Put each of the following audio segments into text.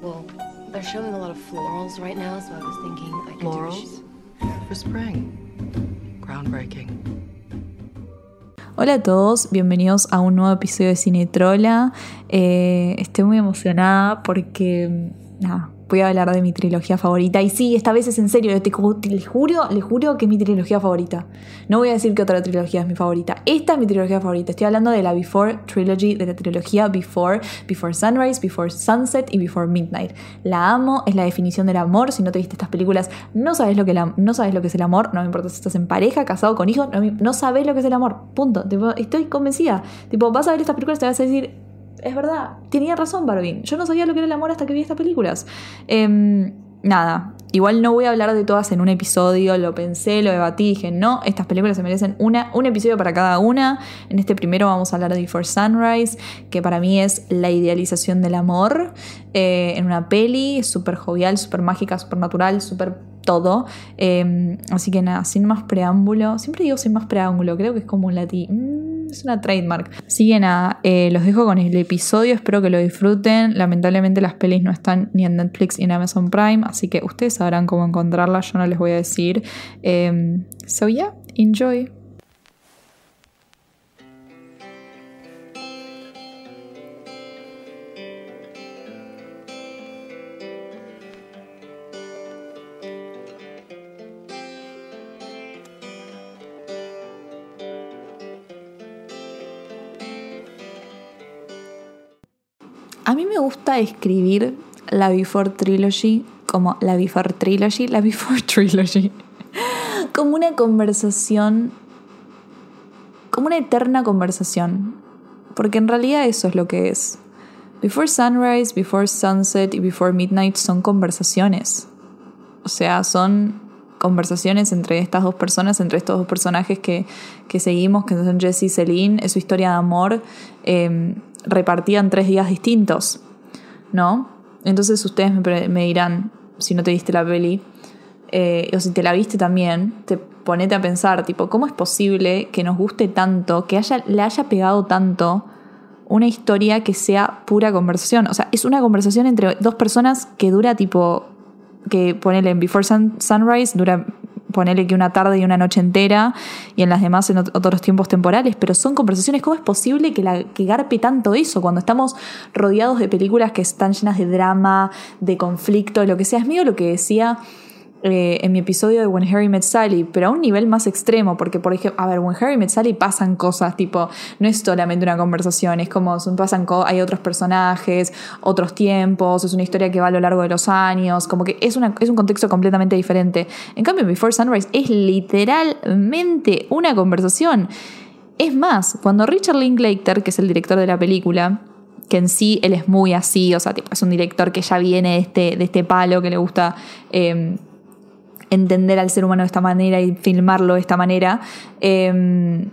Well, they're showing a lot of florals right now, so I was thinking I could Florals? For spring. Groundbreaking. Hola a todos, bienvenidos a un nuevo episodio de Cine Trola. Eh, estoy muy emocionada porque, nada, voy a hablar de mi trilogía favorita. Y sí, esta vez es en serio, te, les juro, les juro que es mi trilogía favorita. No voy a decir que otra trilogía es mi favorita. Esta es mi trilogía favorita. Estoy hablando de la Before Trilogy, de la trilogía Before, Before Sunrise, Before Sunset y Before Midnight. La amo, es la definición del amor. Si no te viste estas películas, no sabes lo que, no sabes lo que es el amor. No me importa si estás en pareja, casado, con hijos, no, no sabes lo que es el amor. Punto. Estoy convencida. Tipo, vas a ver estas películas y te vas a decir, es verdad, tenía razón Barbie. Yo no sabía lo que era el amor hasta que vi estas películas. Em, nada, igual no voy a hablar de todas en un episodio, lo pensé, lo debatí, dije, no, estas películas se merecen una, un episodio para cada una. En este primero vamos a hablar de Before Sunrise, que para mí es la idealización del amor eh, en una peli, súper jovial, súper mágica, súper natural, súper todo. Em, así que nada, sin más preámbulo, siempre digo sin más preámbulo, creo que es como un latín es una trademark. Así que nada, eh, los dejo con el episodio, espero que lo disfruten. Lamentablemente las pelis no están ni en Netflix ni en Amazon Prime, así que ustedes sabrán cómo encontrarlas, yo no les voy a decir. Eh, so yeah, enjoy. A mí me gusta escribir la Before Trilogy como la Before Trilogy, la Before Trilogy, como una conversación, como una eterna conversación, porque en realidad eso es lo que es. Before Sunrise, Before Sunset y Before Midnight son conversaciones. O sea, son conversaciones entre estas dos personas, entre estos dos personajes que, que seguimos, que son Jesse y Celine, es su historia de amor. Eh, repartida en tres días distintos, ¿no? Entonces ustedes me, dirán, si no te viste la peli, eh, o si te la viste también, te ponete a pensar, tipo, ¿cómo es posible que nos guste tanto, que haya, le haya pegado tanto una historia que sea pura conversación? O sea, es una conversación entre dos personas que dura tipo, que ponele en Before Sunrise, dura ponele que una tarde y una noche entera y en las demás en otros tiempos temporales, pero son conversaciones. ¿Cómo es posible que, la, que garpe tanto eso cuando estamos rodeados de películas que están llenas de drama, de conflicto, lo que sea? Es mío lo que decía eh, en mi episodio de When Harry Met Sally, pero a un nivel más extremo, porque por ejemplo, a ver, When Harry Met Sally pasan cosas, tipo, no es solamente una conversación, es como pasan hay otros personajes, otros tiempos, es una historia que va a lo largo de los años, como que es, una, es un contexto completamente diferente. En cambio, Before Sunrise es literalmente una conversación. Es más, cuando Richard Linklater, que es el director de la película, que en sí él es muy así, o sea, tipo, es un director que ya viene de este, de este palo, que le gusta eh, entender al ser humano de esta manera y filmarlo de esta manera, em,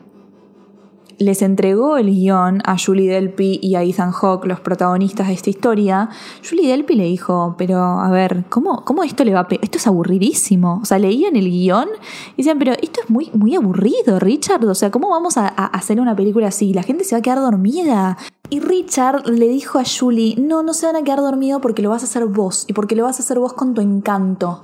les entregó el guion a Julie Delpy y a Ethan Hawke, los protagonistas de esta historia, Julie Delpy le dijo, pero a ver, ¿cómo, cómo esto le va a... Esto es aburridísimo. O sea, leían el guion y decían, pero esto es muy, muy aburrido, Richard. O sea, ¿cómo vamos a, a hacer una película así? La gente se va a quedar dormida. Y Richard le dijo a Julie, no, no se van a quedar dormidos porque lo vas a hacer vos y porque lo vas a hacer vos con tu encanto.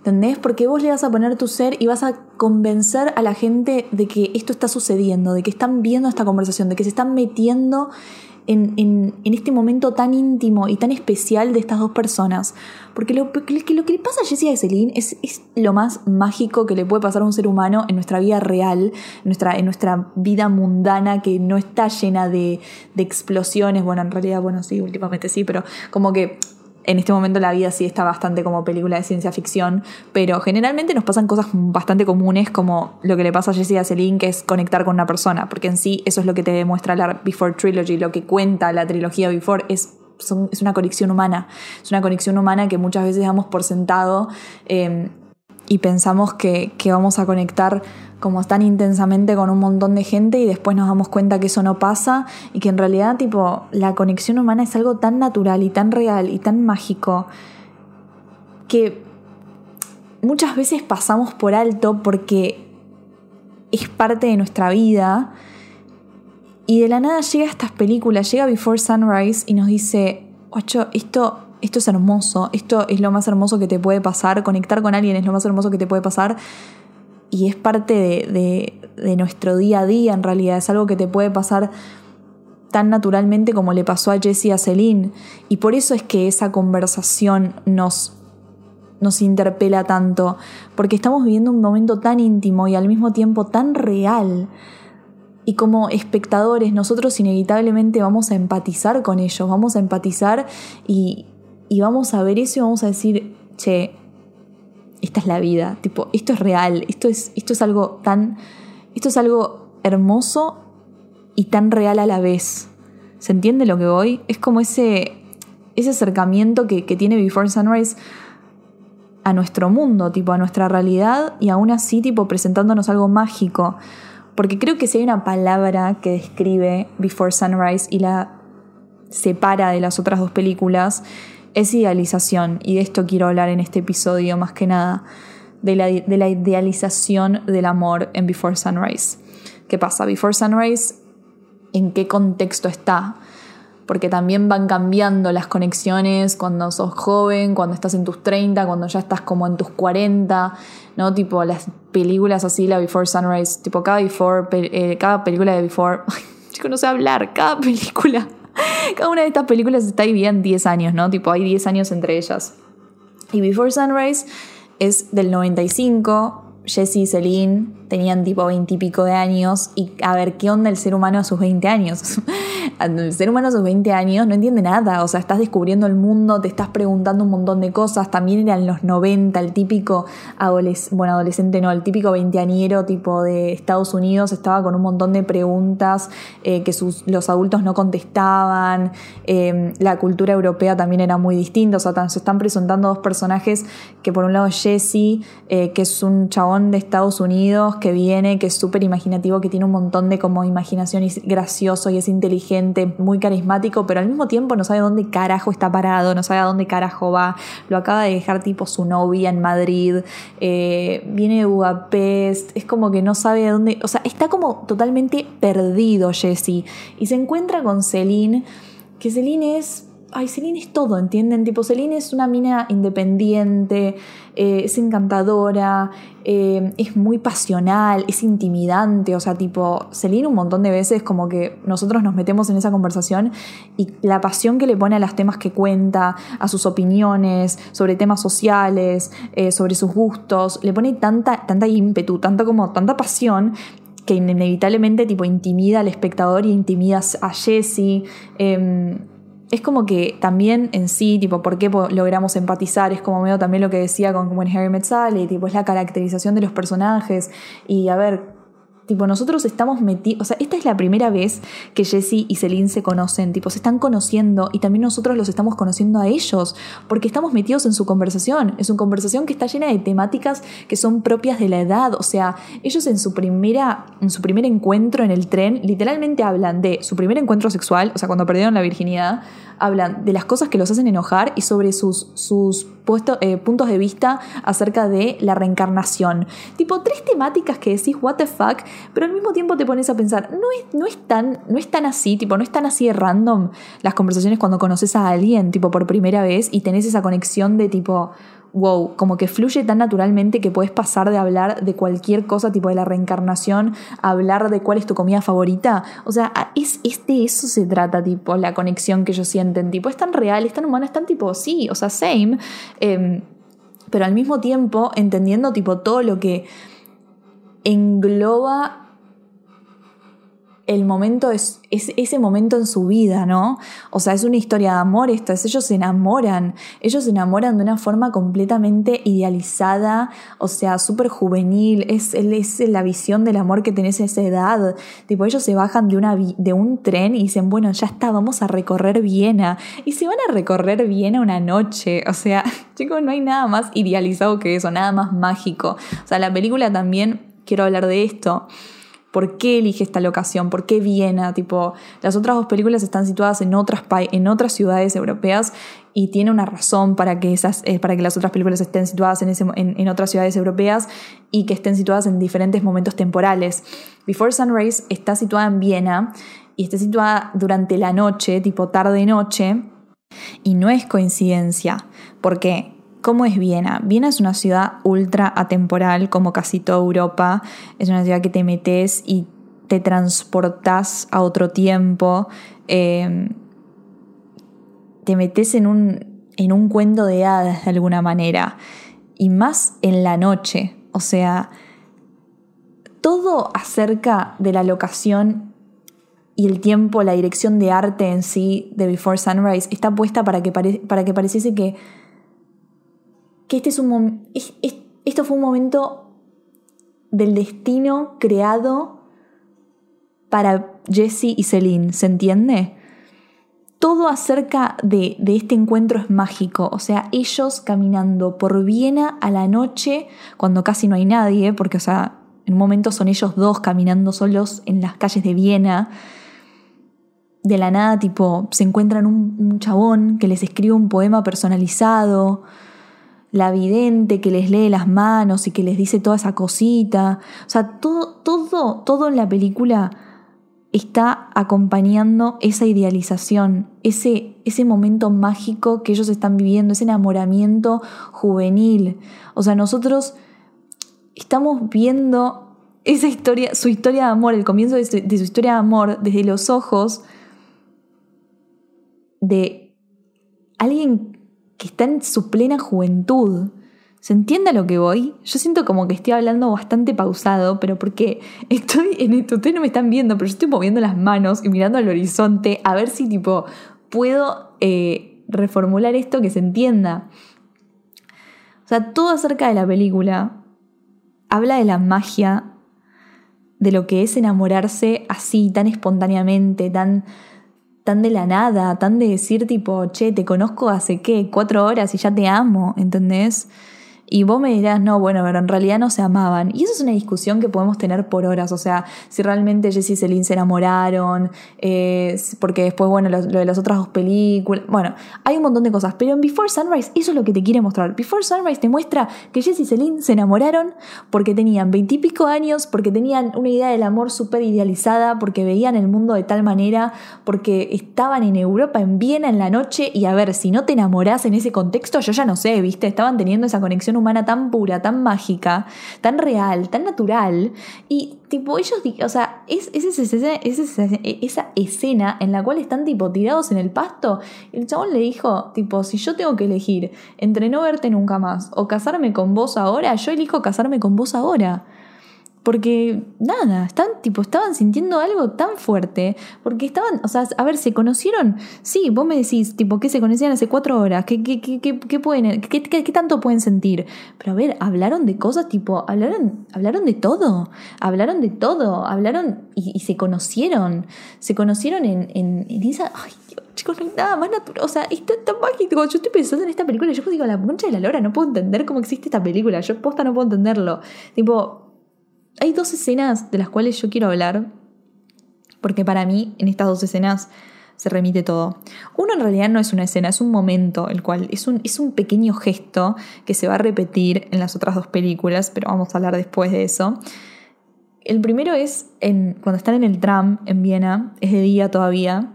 ¿Entendés? Porque vos le vas a poner tu ser y vas a convencer a la gente de que esto está sucediendo, de que están viendo esta conversación, de que se están metiendo en, este momento tan íntimo y tan especial de estas dos personas. Porque lo, que, lo que le pasa a Jessie y Celine es, es, lo más mágico que le puede pasar a un ser humano en nuestra vida real, en nuestra, en nuestra vida mundana que no está llena de, de explosiones. Bueno, en realidad, bueno, sí, últimamente sí, pero como que en este momento la vida sí está bastante como película de ciencia ficción, pero generalmente nos pasan cosas bastante comunes como lo que le pasa a Jessie a Celine, que es conectar con una persona, porque en sí eso es lo que te demuestra la Before Trilogy, lo que cuenta la trilogía Before es, es una conexión humana, es una conexión humana que muchas veces damos por sentado eh, y pensamos que, que vamos a conectar como tan intensamente con un montón de gente y después nos damos cuenta que eso no pasa y que en realidad tipo la conexión humana es algo tan natural y tan real y tan mágico que muchas veces pasamos por alto porque es parte de nuestra vida y de la nada llega estas películas, llega Before Sunrise y nos dice, ocho, esto esto es hermoso, esto es lo más hermoso que te puede pasar, conectar con alguien es lo más hermoso que te puede pasar y es parte de, de nuestro día a día en realidad, es algo que te puede pasar tan naturalmente como le pasó a Jessie y a Celine. Y por eso es que esa conversación nos, nos interpela tanto, porque estamos viviendo un momento tan íntimo y al mismo tiempo tan real. Y como espectadores nosotros inevitablemente vamos a empatizar con ellos, vamos a empatizar y, y vamos a ver eso y vamos a decir, che, esta es la vida, tipo, esto es real, esto es, esto es algo tan, esto es algo hermoso y tan real a la vez. ¿Se entiende lo que voy? Es como ese, ese acercamiento que, que tiene Before Sunrise a nuestro mundo, tipo a nuestra realidad y aún así tipo presentándonos algo mágico. Porque creo que si hay una palabra que describe Before Sunrise y la separa de las otras dos películas, es idealización. Y de esto quiero hablar en este episodio más que nada, de la, de la idealización del amor en Before Sunrise. ¿Qué pasa? Before Sunrise en qué contexto está. Porque también van cambiando las conexiones cuando sos joven, cuando estás en tus 30, cuando ya estás como en tus 40, ¿no? Tipo las películas así, la Before Sunrise, tipo cada, before, eh, cada película de Before, chico, no sé hablar, cada película, cada una de estas películas está dividida en 10 años, ¿no? Tipo hay 10 años entre ellas. Y Before Sunrise es del 95, Jessie y Celine tenían tipo veintipico de años y a ver qué onda el ser humano a sus 20 años. el ser humano a sus 20 años no entiende nada, o sea, estás descubriendo el mundo, te estás preguntando un montón de cosas, también eran los 90, el típico adolescente, bueno, adolescente no, el típico veinteañero tipo de Estados Unidos estaba con un montón de preguntas eh, que sus, los adultos no contestaban, eh, la cultura europea también era muy distinta, o sea, se están presentando dos personajes que por un lado Jesse, eh, que es un chabón de Estados Unidos, que viene, que es súper imaginativo, que tiene un montón de como imaginación y es gracioso y es inteligente, muy carismático, pero al mismo tiempo no sabe dónde carajo está parado, no sabe a dónde carajo va. Lo acaba de dejar tipo su novia en Madrid, eh, viene de Budapest, es como que no sabe a dónde, o sea, está como totalmente perdido Jesse y se encuentra con Celine, que Celine es ay, Celine es todo, ¿entienden? Tipo, Celine es una mina independiente, eh, es encantadora, eh, es muy pasional, es intimidante, o sea, tipo, Celine un montón de veces como que nosotros nos metemos en esa conversación y la pasión que le pone a los temas que cuenta, a sus opiniones, sobre temas sociales, eh, sobre sus gustos, le pone tanta, tanta ímpetu, tanta como, tanta pasión que inevitablemente tipo intimida al espectador y intimida a Jessie. Em, es como que también en sí, tipo, ¿por qué logramos empatizar? Es como medio también lo que decía con Harry Met tipo, es la caracterización de los personajes. Y a ver, Tipo, nosotros estamos metidos, o sea, esta es la primera vez que Jesse y Celine se conocen, tipo, se están conociendo y también nosotros los estamos conociendo a ellos, porque estamos metidos en su conversación, es una conversación que está llena de temáticas que son propias de la edad, o sea, ellos en su primera, en su primer encuentro en el tren, literalmente hablan de su primer encuentro sexual, o sea, cuando perdieron la virginidad, hablan de las cosas que los hacen enojar y sobre sus, sus eh, puntos de vista acerca de la reencarnación. Tipo, tres temáticas que decís, what the fuck, pero al mismo tiempo te pones a pensar, no es, no es, tan, no es tan así, tipo, no es tan así de random las conversaciones cuando conoces a alguien, tipo, por primera vez y tenés esa conexión de tipo, wow, como que fluye tan naturalmente que puedes pasar de hablar de cualquier cosa, tipo de la reencarnación, a hablar de cuál es tu comida favorita. O sea, es, es de eso se trata, tipo, la conexión que ellos sienten. Tipo, es tan real, es tan humana, es tan tipo, sí, o sea, same. Em, pero al mismo tiempo entendiendo, tipo, todo lo que engloba el momento es, ese momento en su vida, ¿no? O sea, es una historia de amor esto, es ellos se enamoran, ellos se enamoran de una forma completamente idealizada, o sea, súper juvenil, es, es la visión del amor que tenés a esa edad, tipo, ellos se bajan de, una, de un tren y dicen, bueno, ya está, vamos a recorrer Viena, y se van a recorrer Viena una noche, o sea, chicos, no hay nada más idealizado que eso, nada más mágico, o sea, la película también, quiero hablar de esto, ¿Por qué elige esta locación? ¿Por qué Viena? Tipo, las otras dos películas están situadas en otras, en otras ciudades europeas y tiene una razón para que, esas, eh, para que las otras películas estén situadas en, en, otras ciudades europeas y que estén situadas en diferentes momentos temporales. Before Sunrise está situada en Viena y está situada durante la noche, tipo tarde-noche. Y no es coincidencia, porque ¿cómo es Viena? Viena es una ciudad ultra atemporal, como casi toda Europa. Es una ciudad que te metes y te transportas a otro tiempo. Eh, te metes en un, en un cuento de hadas de alguna manera. Y más en la noche. O sea, todo acerca de la locación y el tiempo, la dirección de arte en sí de Before Sunrise está puesta para que, para que pareciese que, que este es un esto fue un momento del destino creado para Jesse y Celine, ¿se entiende? Todo acerca de, de, este encuentro es mágico, o sea, ellos caminando por Viena a la noche, cuando casi no hay nadie, porque, o sea, en un momento son ellos dos caminando solos en las calles de Viena. De la nada, tipo, se encuentran un, chabón que les escribe un poema personalizado, la vidente que les lee las manos y que les dice toda esa cosita. O sea, todo, todo, todo en la película está acompañando esa idealización, ese, ese momento mágico que ellos están viviendo, ese enamoramiento juvenil. O sea, nosotros estamos viendo esa historia, su historia de amor, el comienzo de su, historia de amor desde los ojos de alguien que está en su plena juventud. ¿Se entiende a lo que voy? Yo siento como que estoy hablando bastante pausado, pero porque estoy en esto, ustedes no me están viendo, pero yo estoy moviendo las manos y mirando al horizonte a ver si tipo puedo eh, reformular esto que se entienda. O sea, todo acerca de la película habla de la magia de lo que es enamorarse así, tan espontáneamente, tan, tan de la nada, tan de decir tipo, che, te conozco hace qué, cuatro horas y ya te amo, ¿entendés? Y vos me dirás, no, bueno, pero en realidad no se amaban. Y eso es una discusión que podemos tener por horas. O sea, si realmente Jesse y Celine se enamoraron, eh, porque después, bueno, lo, de las otras dos películas. Bueno, hay un montón de cosas. Pero en Before Sunrise, eso es lo que te quiere mostrar. Before Sunrise te muestra que Jesse y Celine se enamoraron porque tenían veintipico años, porque tenían una idea del amor súper idealizada, porque veían el mundo de tal manera, porque estaban en Europa, en Viena, en la noche. Y a ver, si no te enamorás en ese contexto, yo ya no sé, ¿viste? Estaban teniendo esa conexión humana tan pura, tan mágica, tan real, tan natural. Y tipo, ellos, o sea, es, esa, esa, escena en la cual están tipo tirados en el pasto. El chabón le dijo, tipo, si yo tengo que elegir entre no verte nunca más o casarme con vos ahora, yo elijo casarme con vos ahora. Porque nada, están, tipo, estaban sintiendo algo tan fuerte. Porque estaban, o sea, a ver, se conocieron. Sí, vos me decís, tipo, que se conocían hace cuatro horas. ¿Qué, qué, qué, qué pueden, qué, tanto pueden sentir? Pero a ver, hablaron de cosas, tipo, hablaron, hablaron de todo. Hablaron de todo. Hablaron y, se conocieron. Se conocieron en, en, esa. Ay, chicos, no hay nada más natural. O sea, es tan, mágico. Yo estoy pensando en esta película. Yo digo, la concha de la lora, no puedo entender cómo existe esta película. Yo posta no puedo entenderlo. Tipo hay dos escenas de las cuales yo quiero hablar, porque para mí en estas dos escenas se remite todo. Uno en realidad no es una escena, es un momento, el cual es un, es un pequeño gesto que se va a repetir en las otras dos películas, pero vamos a hablar después de eso. El primero es cuando están en el tram en Viena, es de día todavía,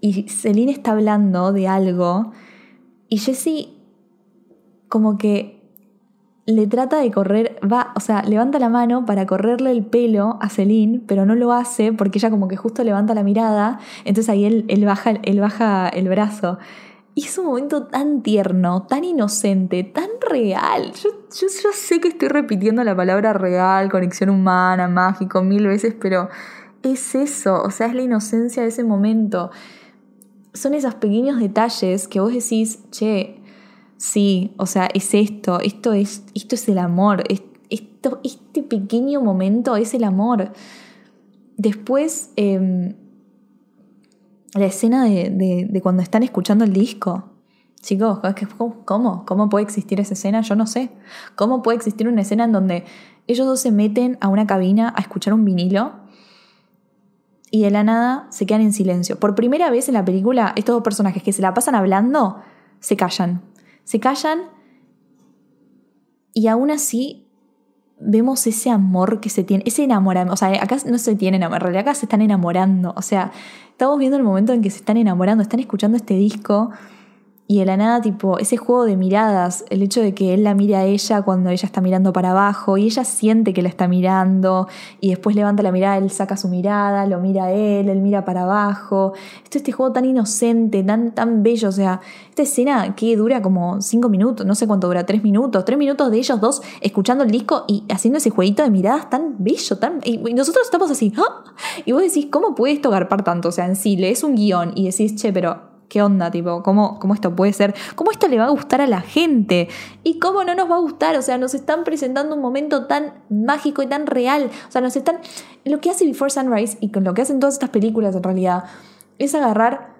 y Celine está hablando de algo, y Jessie como que le trata de correr, va, o sea, levanta la mano para correrle el pelo a Celine, pero no lo hace porque ella como que justo levanta la mirada, entonces ahí él, baja, baja el brazo. Y es un momento tan tierno, tan inocente, tan real. Yo, yo, yo sé que estoy repitiendo la palabra real, conexión humana, mágico, mil veces, pero es eso, o sea, es la inocencia de ese momento. Son esos pequeños detalles que vos decís, che, Sí, o sea, es esto, esto es, esto es el amor, esto, este pequeño momento es el amor. Después, em, la escena de, cuando están escuchando el disco. Chicos, ¿cómo? ¿Cómo puede existir esa escena? Yo no sé. ¿Cómo puede existir una escena en donde ellos dos se meten a una cabina a escuchar un vinilo y de la nada se quedan en silencio? Por primera vez en la película, estos dos personajes que se la pasan hablando se callan se callan y aún así vemos ese amor que se tiene, ese enamoramiento. O sea, acá no se tienen en realidad acá se están enamorando. O sea, estamos viendo el momento en que se están enamorando, están escuchando este disco y de la nada, tipo, ese juego de miradas, el hecho de que él la mire a ella cuando ella está mirando para abajo y ella siente que la está mirando y después levanta la mirada, él saca su mirada, lo mira a él, él mira para abajo. Esto, este juego tan inocente, tan, tan bello, o sea, esta escena que dura como cinco minutos, no sé cuánto dura, tres minutos, tres minutos de ellos dos escuchando el disco y haciendo ese jueguito de miradas tan bello, tan... Y nosotros estamos así, ¡ah! Y vos decís, ¿cómo puede esto garpar tanto? O sea, en sí, lees un guion y decís, che, pero ¿Qué onda? Tipo, ¿cómo, ¿cómo esto puede ser? ¿Cómo esto le va a gustar a la gente? ¿Y cómo no nos va a gustar? O sea, nos están presentando un momento tan mágico y tan real. O sea, nos están... Lo que hace Before Sunrise y con lo que hacen todas estas películas en realidad es agarrar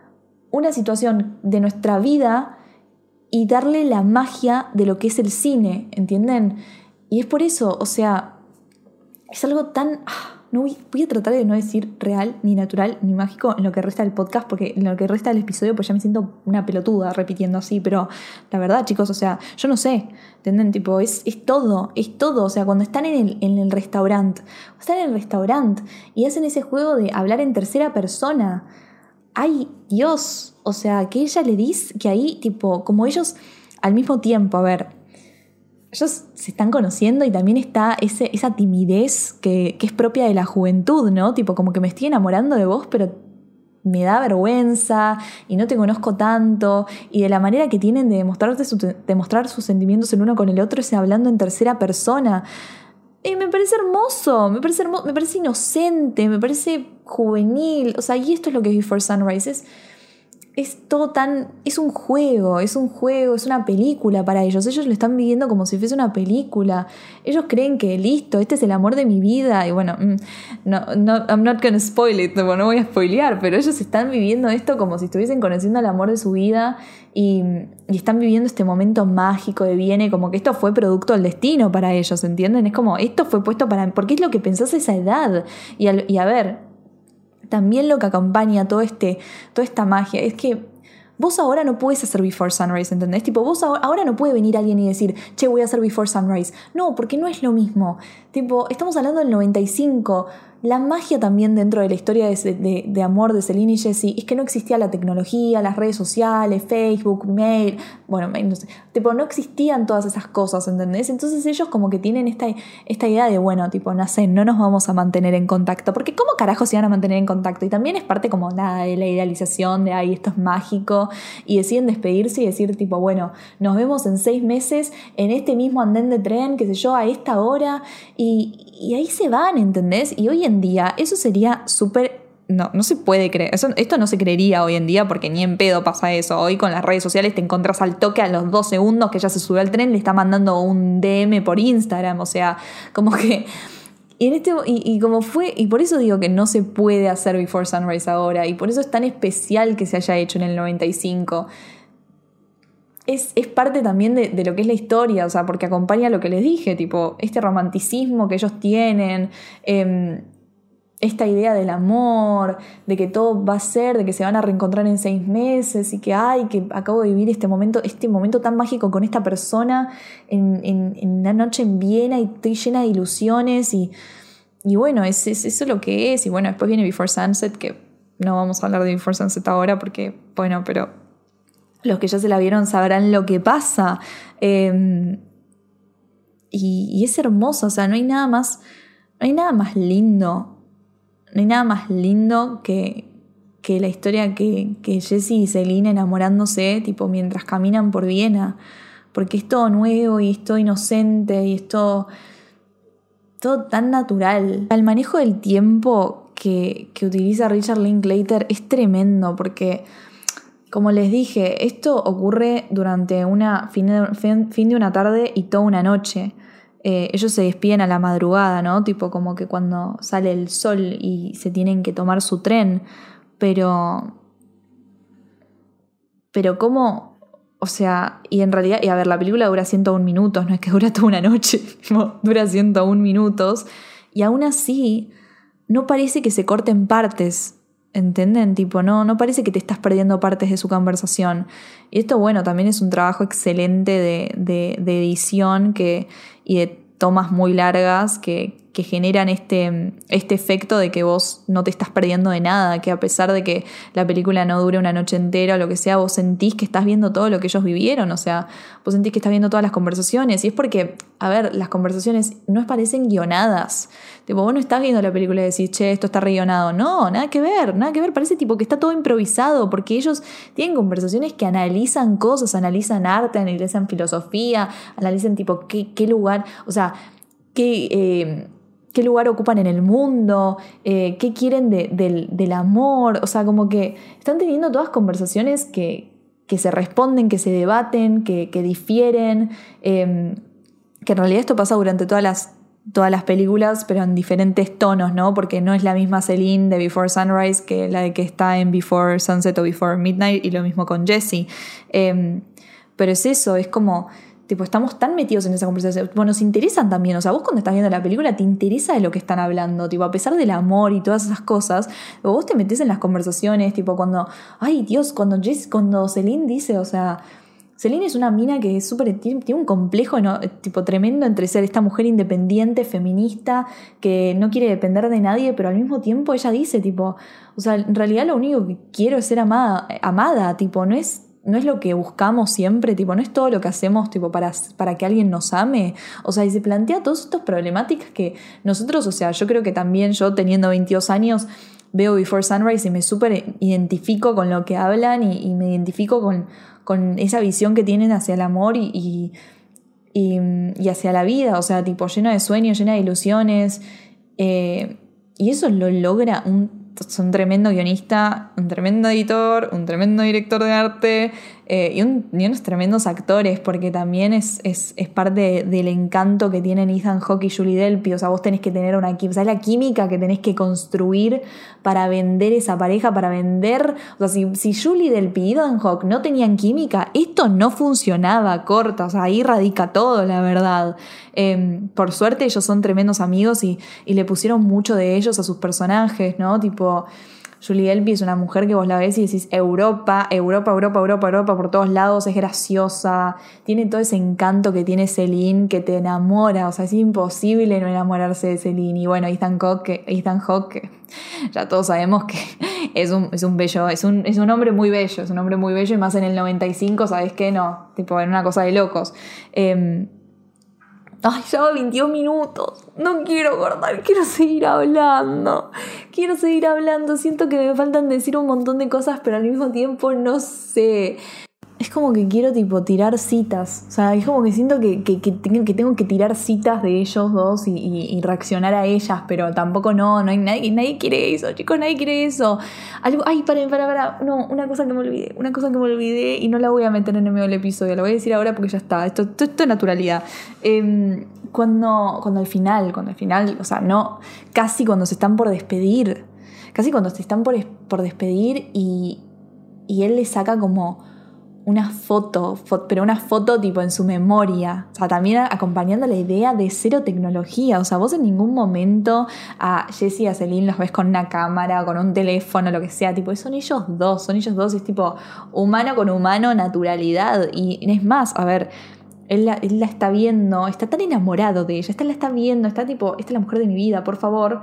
una situación de nuestra vida y darle la magia de lo que es el cine, ¿entienden? Y es por eso, o sea, es algo tan... Ah, no voy, a tratar de no decir real, ni natural, ni mágico en lo que resta del podcast, porque en lo que resta del episodio, pues ya me siento una pelotuda repitiendo así, pero la verdad, chicos, o sea, yo no sé, ¿entienden? Tipo, es, es todo, es todo. O sea, cuando están en el, en el restaurante, están en el restaurante y hacen ese juego de hablar en tercera persona. ¡Ay, Dios! O sea, que ella le dice que ahí, tipo, como ellos al mismo tiempo, a ver, ellos se están conociendo y también está ese, esa timidez que, es propia de la juventud, ¿no? Tipo, como que me estoy enamorando de vos, pero me da vergüenza y no te conozco tanto. Y de la manera que tienen de, demostrarte demostrar sus sentimientos el uno con el otro es hablando en tercera persona. Y me parece hermoso, me parece, me parece inocente, me parece juvenil. O sea, y esto es lo que es Before Sunrise. Es todo tan. es un juego, es un juego, es una película para ellos. Ellos lo están viviendo como si fuese una película. Ellos creen que listo, este es el amor de mi vida. Y bueno, mm, no, no, I'm not gonna spoil it, no, voy a spoilear, pero ellos están viviendo esto como si estuviesen conociendo el amor de su vida y, y están viviendo este momento mágico de viene, como que esto fue producto del destino para ellos, ¿entienden? Es como, esto fue puesto para. porque es lo que pensás a esa edad. Y, y a ver, también lo que acompaña todo este, toda esta magia es que vos ahora no puedes hacer Before Sunrise, ¿entendés? Tipo, vos ahora no puede venir alguien y decir, che, voy a hacer Before Sunrise. No, porque no es lo mismo. Tipo, estamos hablando del 95 la magia también dentro de la historia de, amor de Celine y Jessie es que no existía la tecnología, las redes sociales, Facebook, mail, bueno, no sé, tipo, no existían todas esas cosas, ¿entendés? Entonces ellos como que tienen esta, esta idea de, bueno, tipo, no no nos vamos a mantener en contacto, porque ¿cómo carajo se van a mantener en contacto? Y también es parte como nada de la idealización de, ay, esto es mágico, y deciden despedirse y decir, tipo, bueno, nos vemos en seis meses en este mismo andén de tren, qué sé yo, a esta hora, y, y ahí se van, ¿entendés? Y hoy en día eso sería súper... No, no se puede creer. esto no se creería hoy en día porque ni en pedo pasa eso. Hoy con las redes sociales te encontrás al toque a los dos segundos que ya se subió al tren, le está mandando un DM por Instagram. O sea, como que... Y, en este, y, y, como fue, y por eso digo que no se puede hacer Before Sunrise ahora, y por eso es tan especial que se haya hecho en el 95 es, parte también de, lo que es la historia, o sea, porque acompaña lo que les dije, tipo, este romanticismo que ellos tienen, em, esta idea del amor, de que todo va a ser, de que se van a reencontrar en seis meses y que, ay, que acabo de vivir este momento, este momento tan mágico con esta persona en, en, una noche en Viena y estoy llena de ilusiones y, y bueno, es, es, eso lo que es. Y bueno, después viene Before Sunset, que no vamos a hablar de Before Sunset ahora porque, bueno, pero los que ya se la vieron sabrán lo que pasa. Em, y, es hermoso, o sea, no hay nada más, no hay nada más lindo, no hay nada más lindo que, que la historia que, que Jesse y Celine enamorándose, tipo, mientras caminan por Viena, porque es todo nuevo y es todo inocente y es todo, todo tan natural. El manejo del tiempo que, que utiliza Richard Linklater es tremendo, porque como les dije, esto ocurre durante una fin de, una tarde y toda una noche. Eh, ellos se despiden a la madrugada, ¿no? Tipo como que cuando sale el sol y se tienen que tomar su tren. Pero... Pero cómo... O sea, y en realidad, y a ver, la película dura 101 minutos, no es que dura toda una noche, dura 101 minutos. Y aún así, no parece que se corten partes. ¿Entienden? Tipo, no, no parece que te estás perdiendo partes de su conversación. Y esto, bueno, también es un trabajo excelente de, edición que, y de tomas muy largas que, que generan este, este efecto de que vos no te estás perdiendo de nada, que a pesar de que la película no dure una noche entera o lo que sea, vos sentís que estás viendo todo lo que ellos vivieron, o sea, vos sentís que estás viendo todas las conversaciones. Y es porque, a ver, las conversaciones no parecen guionadas. Tipo, vos no estás viendo la película y decís, che, esto está re-guionado. No, nada que ver, nada que ver. Parece tipo que está todo improvisado, porque ellos tienen conversaciones que analizan cosas, analizan arte, analizan filosofía, analizan tipo qué, qué lugar, o sea, qué... Eh, qué lugar ocupan en el mundo, eh, qué quieren del, amor, o sea, como que están teniendo todas conversaciones que, se responden, que se debaten, que, difieren, em, que en realidad esto pasa durante todas las, todas las películas, pero en diferentes tonos, ¿no? Porque no es la misma Celine de Before Sunrise que la de que está en Before Sunset o Before Midnight, y lo mismo con Jesse. Em, pero es eso, es como Tipo, estamos tan metidos en esa conversación. Bueno, nos interesan también. O sea, vos cuando estás viendo la película te interesa de lo que están hablando. Tipo, a pesar del amor y todas esas cosas, vos te metes en las conversaciones. Tipo, cuando. Ay, Dios, cuando, Jess, cuando Celine dice, o sea. Celine es una mina que es súper. Tiene, un complejo ¿no? tipo tremendo entre ser esta mujer independiente, feminista, que no quiere depender de nadie, pero al mismo tiempo ella dice, tipo. O sea, en realidad lo único que quiero es ser amada, amada tipo, no es no es lo que buscamos siempre, tipo, no es todo lo que hacemos tipo, para, para que alguien nos ame. O sea, y se plantea todas estas problemáticas que nosotros, o sea, yo creo que también yo teniendo 22 años veo Before Sunrise y me súper identifico con lo que hablan y, me identifico con, con, esa visión que tienen hacia el amor y, y, hacia la vida, o sea, tipo, lleno de sueños, llena de ilusiones. Eh, y eso lo logra un es un tremendo guionista, un tremendo editor, un tremendo director de arte eh, y, unos tremendos actores, porque también es, es, parte del encanto que tienen Ethan Hawke y Julie Delpy. O sea, vos tenés que tener una química, sea, la química que tenés que construir para vender esa pareja, para vender. O sea, si, si Julie Delpy y Ethan Hawke no tenían química, esto no funcionaba corta. O sea, ahí radica todo, la verdad. Em, por suerte, ellos son tremendos amigos y, y le pusieron mucho de ellos a sus personajes, ¿no? Tipo. Julie Delpy es una mujer que vos la ves y decís Europa, Europa, Europa, Europa, Europa por todos lados, es graciosa, tiene todo ese encanto que tiene Celine que te enamora, o sea, es imposible no enamorarse de Celine. Y bueno, Ethan Hawke, ya todos sabemos que es un, es un bello, es un, es un hombre muy bello, es un hombre muy bello y más en el 95, ¿sabes qué? No, tipo, en una cosa de locos. Eh, Ay, ya va 22 minutos. No quiero guardar, quiero seguir hablando. Quiero seguir hablando. Siento que me faltan decir un montón de cosas, pero al mismo tiempo no sé es como que quiero tipo tirar citas. O sea, es como que siento que, que, que, tengo que tirar citas de ellos dos y, reaccionar a ellas, pero tampoco no, no hay nadie, nadie quiere eso, chicos, nadie quiere eso. Algo, ay, para, para, para, no, una cosa que me olvidé, una cosa que me olvidé y no la voy a meter en el medio del episodio, la voy a decir ahora porque ya está, esto, esto, es naturalidad. Em, cuando, cuando al final, cuando al final, o sea, no, casi cuando se están por despedir, casi cuando se están por, por despedir y, y él le saca como una foto, pero una foto tipo en su memoria, o sea, también acompañando la idea de cero tecnología, o sea, vos en ningún momento a Jessie y a Celine los ves con una cámara, con un teléfono, lo que sea, tipo, son ellos dos, son ellos dos, es tipo humano con humano, naturalidad, y es más, a ver, él la, él la está viendo, está tan enamorado de ella, está la está viendo, está tipo, esta es la mujer de mi vida, por favor.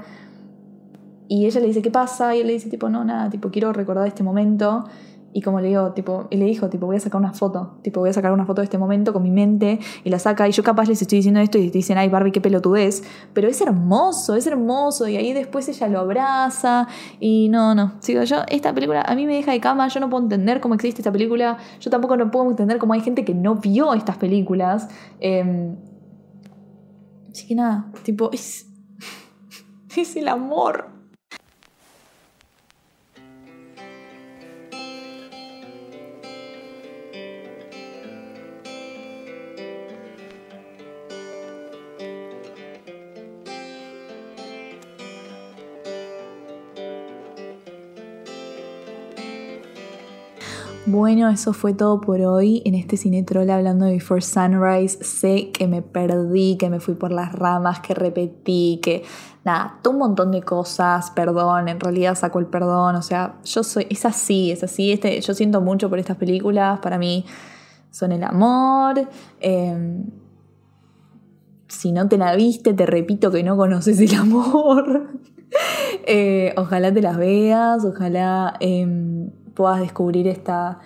Y ella le dice, ¿qué pasa? Y él le dice, tipo, no, nada, tipo, quiero recordar este momento. Y como le digo, tipo, y le dijo, tipo, voy a sacar una foto, tipo, voy a sacar una foto de este momento con mi mente y la saca y yo capaz les estoy diciendo esto y dicen, ay Barbie, qué pelotudez, pero es hermoso, es hermoso y ahí después ella lo abraza y no, no, sigo yo, esta película a mí me deja de cama, yo no puedo entender cómo existe esta película, yo tampoco no puedo entender cómo hay gente que no vio estas películas. Eh, así que nada, tipo, es, es el amor. Bueno, eso fue todo por hoy en este Cinetrol hablando de Before Sunrise. Sé que me perdí, que me fui por las ramas, que repetí, que nada, un montón de cosas, perdón, en realidad saco el perdón, o sea, yo soy, es así, es así, este, yo siento mucho por estas películas, para mí son el amor. Em, si no te la viste, te repito que no conoces el amor. Eh, ojalá te las veas, ojalá em, puedas descubrir esta,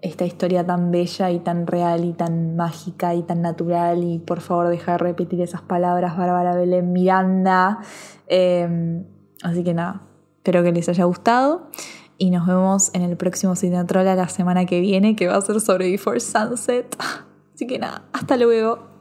esta historia tan bella y tan real y tan mágica y tan natural. Y por favor, deja de repetir esas palabras, Bárbara Belén Miranda. Em, así que nada, espero que les haya gustado. Y nos vemos en el próximo Cinetrola la semana que viene, que va a ser sobre Before Sunset. Así que nada, hasta luego.